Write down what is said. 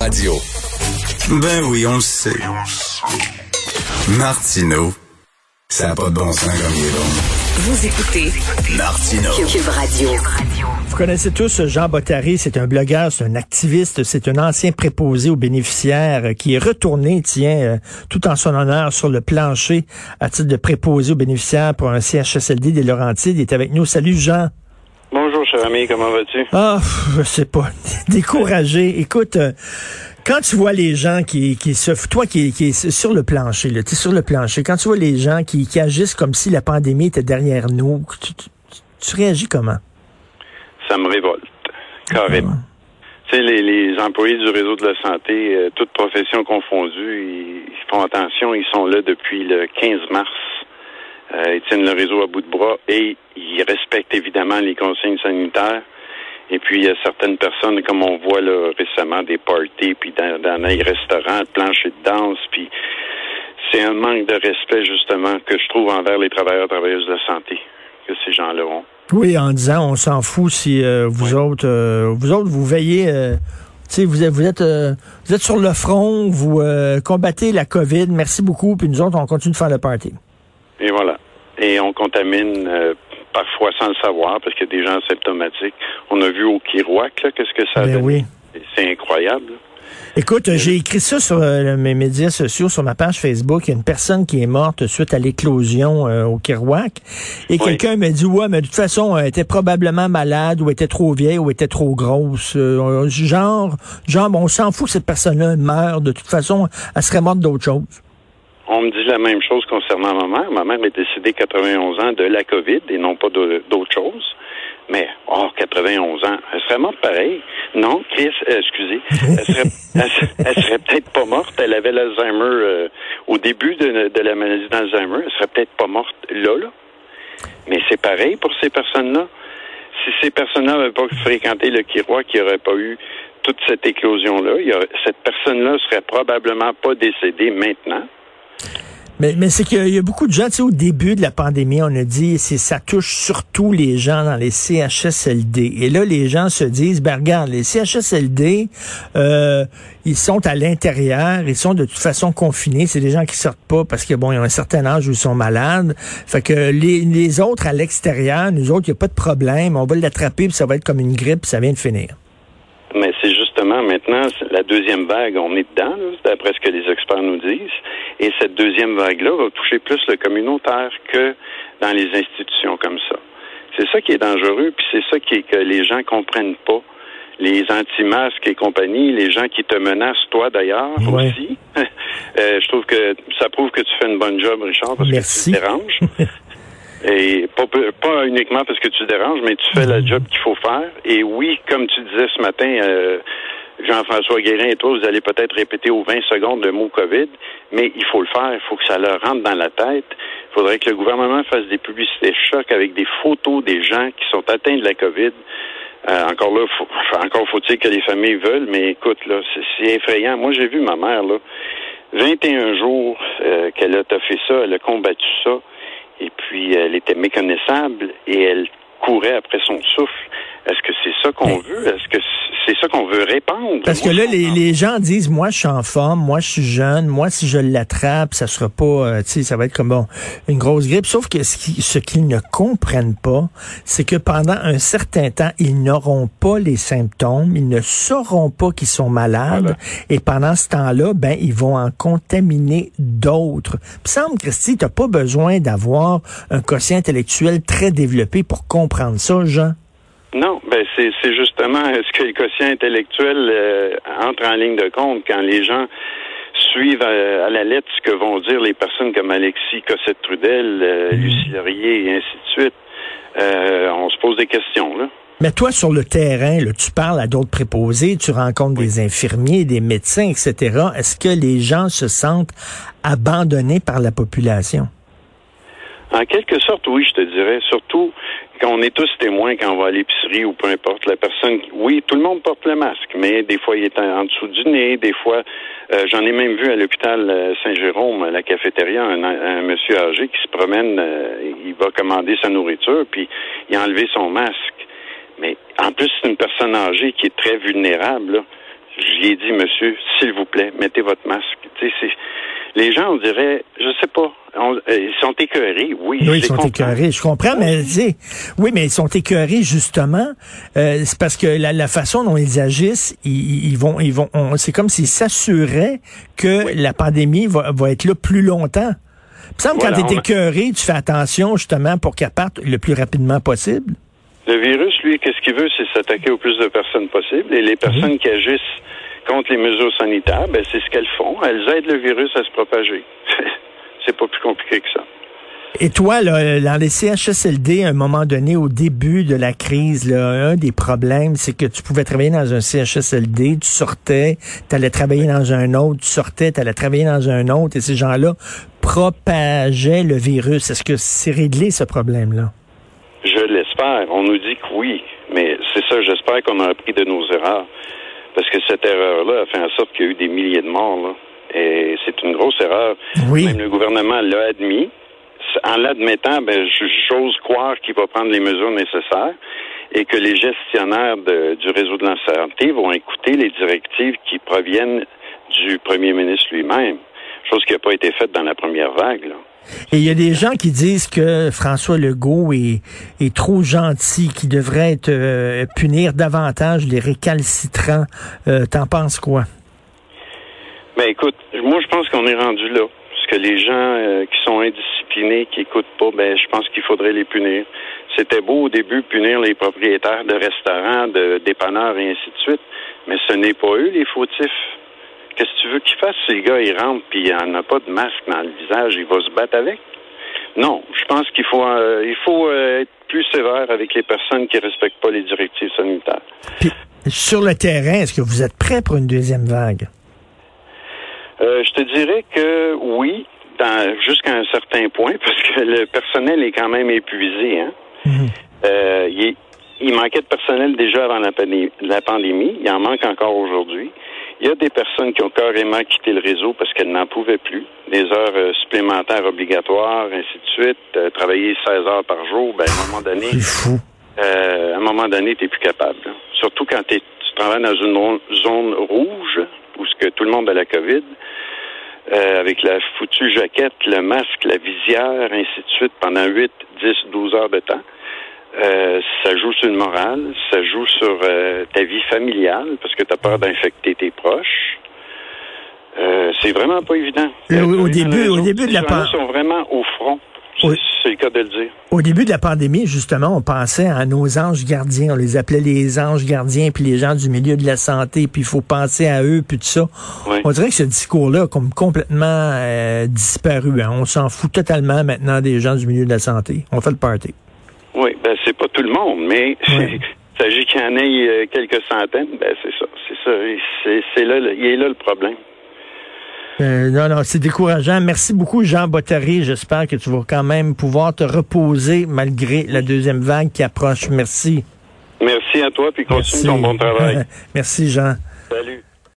Radio. Ben oui, on le sait. Martineau, ça n'a pas de bon sens comme il est bon. Vous écoutez Martineau. Cube Radio. Vous connaissez tous Jean Bottary, c'est un blogueur, c'est un activiste, c'est un ancien préposé aux bénéficiaires qui est retourné, tiens, euh, tout en son honneur sur le plancher à titre de préposé aux bénéficiaires pour un CHSLD des Laurentides. Il est avec nous. Salut Jean. Cher ami, comment vas-tu? Ah, je sais pas, découragé. Écoute, euh, quand tu vois les gens qui, qui se... Toi qui, qui es sur le plancher, là, tu es sur le plancher, quand tu vois les gens qui, qui agissent comme si la pandémie était derrière nous, tu, tu- tu réagis comment? Ça me révolte, carrément. Tu sais, les, les employés du réseau de la santé, euh, toutes professions confondues, ils, ils font attention, ils sont là depuis le 15 mars. Euh, ils tiennent le réseau à bout de bras et ils respectent évidemment les consignes sanitaires. Et puis, il y a certaines personnes, comme on voit là, récemment, des parties, puis dans, dans les restaurants, plancher de danse, puis c'est un manque de respect, justement, que je trouve envers les travailleurs travailleuses de la santé que ces gens-là ont. Oui, en disant on s'en fout si euh, vous autres euh, vous autres vous veillez euh, vous êtes vous êtes euh, vous êtes sur le front, vous euh, combattez la Covid, merci beaucoup puis nous autres on continue de faire le party. Et on contamine euh, parfois sans le savoir parce qu'il y a des gens asymptomatiques. On a vu au Kirouac, qu'est-ce que ça a Ben donné? oui. C'est incroyable. Écoute, euh, j'ai écrit ça sur euh, mes médias sociaux, sur ma page Facebook. Il y a une personne qui est morte suite à l'éclosion euh, au Kerouac. Et Oui. quelqu'un me dit, ouais, mais de toute façon, elle était probablement malade, ou était trop vieille, ou était trop grosse. Euh, genre, genre, bon, on s'en fout que cette personne-là meurt. De toute façon, elle serait morte d'autre chose. On me dit la même chose concernant ma mère. Ma mère est décédée 91 ans de la COVID et non pas d'autre chose. Mais, oh, 91 ans, elle serait morte pareil. Non, Chris, euh, excusez, elle serait, elle, se- elle serait peut-être pas morte. Elle avait l'Alzheimer euh, au début de, de la maladie d'Alzheimer. Elle serait peut-être pas morte là, là. Mais c'est pareil pour ces personnes-là. Si ces personnes-là n'avaient pas fréquenté le Kirois, qu'il n'y aurait pas eu toute cette éclosion-là, cette personne-là serait probablement pas décédée maintenant. Mais, mais c'est qu'il y a beaucoup de gens, tu sais, au début de la pandémie, on a dit, c'est ça touche surtout les gens dans les CHSLD. Et là, les gens se disent, ben regarde, les CHSLD, euh, ils sont à l'intérieur, ils sont de toute façon confinés. C'est des gens qui sortent pas parce que bon, ils ont un certain âge où ils sont malades. Fait que les, autres à l'extérieur, nous autres, il n'y a pas de problème. On va l'attraper, puis ça va être comme une grippe, puis ça vient de finir. Justement maintenant la deuxième vague, on est dedans, d'après ce que les experts nous disent. Et cette deuxième vague-là va toucher plus le communautaire que dans les institutions comme ça. C'est ça qui est dangereux, puis c'est ça qui est que les gens comprennent pas. Les anti-masques et compagnie, les gens qui te menacent, toi d'ailleurs Ouais. aussi. Euh, je trouve que ça prouve que tu fais une bonne job, Richard, parce Merci. que tu déranges. Et pas, pas uniquement parce que tu déranges, mais tu fais Mhm. le job qu'il faut faire. Et oui, comme tu disais ce matin, euh, Jean-François Guérin et toi, vous allez peut-être répéter aux 20 secondes le mot COVID, mais il faut le faire. Il faut que ça leur rentre dans la tête. Il faudrait que le gouvernement fasse des publicités chocs avec des photos des gens qui sont atteints de la COVID. Euh, encore là, faut, encore faut-il que les familles veulent, mais écoute, là, c'est, c'est effrayant. Moi, j'ai vu ma mère, là, 21 jours euh, qu'elle a fait ça, elle a combattu ça, et puis elle était méconnaissable et elle courait après son souffle. Est-ce que c'est ça qu'on Mais- veut? Est-ce que c'est ça qu'on veut répandre? Parce que là, les, gens disent, moi, je suis en forme, moi, je suis jeune, moi, si je l'attrape, ça sera pas, euh, tu sais, ça va être comme bon, une grosse grippe. Sauf que ce qui- ce qu'ils ne comprennent pas, c'est que pendant un certain temps, ils n'auront pas les symptômes, ils ne sauront pas qu'ils sont malades, Voilà. et pendant ce temps-là, ben, ils vont en contaminer d'autres. Il me semble, Christy, t'as pas besoin d'avoir un quotient intellectuel très développé pour comprendre ça, Jean. Non, ben c'est c'est justement ce que le quotient intellectuel euh, entre en ligne de compte quand les gens suivent à, à la lettre ce que vont dire les personnes comme Alexis Cossette-Trudel, euh, Lucie Laurier et ainsi de suite. Euh, on se pose des questions, là. Mais toi, sur le terrain, là, tu parles à d'autres préposés, tu rencontres des infirmiers, des médecins, etc. Est-ce que les gens se sentent abandonnés par la population? En quelque sorte, oui, je te dirais. Surtout quand on est tous témoins quand on va à l'épicerie ou peu importe. La personne, oui, tout le monde porte le masque, mais des fois il est en, dessous du nez, des fois, euh, j'en ai même vu à l'hôpital euh, Saint-Jérôme, à la cafétéria, un, monsieur âgé qui se promène, euh, il va commander sa nourriture, puis il a enlevé son masque. Mais en plus, c'est une personne âgée qui est très vulnérable. là. J'y ai dit, monsieur, s'il vous plaît, mettez votre masque. Tu sais, c'est les gens, on dirait, je sais pas, euh, ils sont écœurés, oui. Oui, ils sont écœurés, je comprends, mais oui, mais ils sont écœurés justement. Euh, c'est parce que la, façon dont ils agissent, ils, vont, ils vont, c'est comme s'ils s'assuraient que la pandémie va, va, être là plus longtemps. Il me semble quand tu es écœuré, tu fais attention justement pour qu'elle parte le plus rapidement possible. Le virus, lui, qu'est-ce qu'il veut, c'est s'attaquer au plus de personnes possible. Et les personnes qui agissent contre les mesures sanitaires, ben, c'est ce qu'elles font. Elles aident le virus à se propager. c'est pas plus compliqué que ça. Et toi, là, dans les CHSLD, à un moment donné, au début de la crise, là, un des problèmes, c'est que tu pouvais travailler dans un CHSLD, tu sortais, tu allais travailler dans un autre, tu sortais, tu allais travailler dans un autre, et ces gens-là propageaient le virus. Est-ce que c'est réglé, ce problème-là? Je l'espère. On nous dit que oui, mais c'est ça, j'espère qu'on a appris de nos erreurs. Parce que cette erreur-là a fait en sorte qu'il y a eu des milliers de morts. Là. Et c'est une grosse erreur. Oui. Même le gouvernement l'a admis. En l'admettant, ben, j'ose croire qu'il va prendre les mesures nécessaires et que les gestionnaires du réseau de la santé vont écouter les directives qui proviennent du premier ministre lui-même, chose qui n'a pas été faite dans la première vague. Là. Et il y a des gens qui disent que François Legault est, trop gentil, qu'il devrait euh, punir davantage les récalcitrants. Euh, T'en penses quoi? Ben écoute, moi je pense qu'on est rendu là. Parce que les gens euh, qui sont indisciplinés, qui écoutent pas, ben je pense qu'il faudrait les punir. C'était beau au début punir les propriétaires de restaurants, de dépanneurs et ainsi de suite, mais ce n'est pas eux les fautifs. Qu'est-ce que tu veux qu'il fasse? Le gars il rentre puis il n'en a pas de masque dans le visage, il va se battre avec? Non, je pense qu'il faut euh, il faut euh, être plus sévère avec les personnes qui respectent pas les directives sanitaires. Puis, sur le terrain, est-ce que vous êtes prêt pour une deuxième vague? Euh, je te dirais que oui, jusqu'à un certain point, parce que le personnel est quand même épuisé. Hein? Mhm. il, il, manquait de personnel déjà avant la pandémie. Il en manque encore aujourd'hui. Il y a des personnes qui ont carrément quitté le réseau parce qu'elles n'en pouvaient plus. Des heures euh, supplémentaires obligatoires, ainsi de suite. Euh, travailler 16 heures par jour, ben, à un moment donné. Euh, à un moment donné, tu n'es plus capable. Surtout quand tu travailles dans une zone rouge, où ce que tout le monde a la COVID, avec la foutue jaquette, le masque, la visière, ainsi de suite, pendant 8, 10, 12 heures de temps. Euh, ça joue sur le moral, ça joue sur euh, ta vie familiale parce que tu as peur d'infecter tes Euh, c'est vraiment pas évident. au, début, au début de la pandémie. sont vraiment au front. C'est le cas de le dire. Au début de la pandémie, justement, on pensait à nos anges gardiens. On les appelait les anges gardiens, puis les gens du milieu de la santé, puis il faut penser à eux, puis tout ça. On dirait que ce discours-là a comme complètement disparu. Hein. On s'en fout totalement maintenant des gens du milieu de la santé. On fait le party. Oui, ben c'est pas tout le monde, mais il s'agit qu'il y en ait euh, quelques centaines, ben c'est ça, c'est ça, c'est là, il est là le problème. Euh, non, non, c'est décourageant. Merci beaucoup, Jean Bottary. J'espère que tu vas quand même pouvoir te reposer malgré la deuxième vague qui approche. Merci. Merci à toi, puis continue ton bon travail. Merci, Jean. Salut.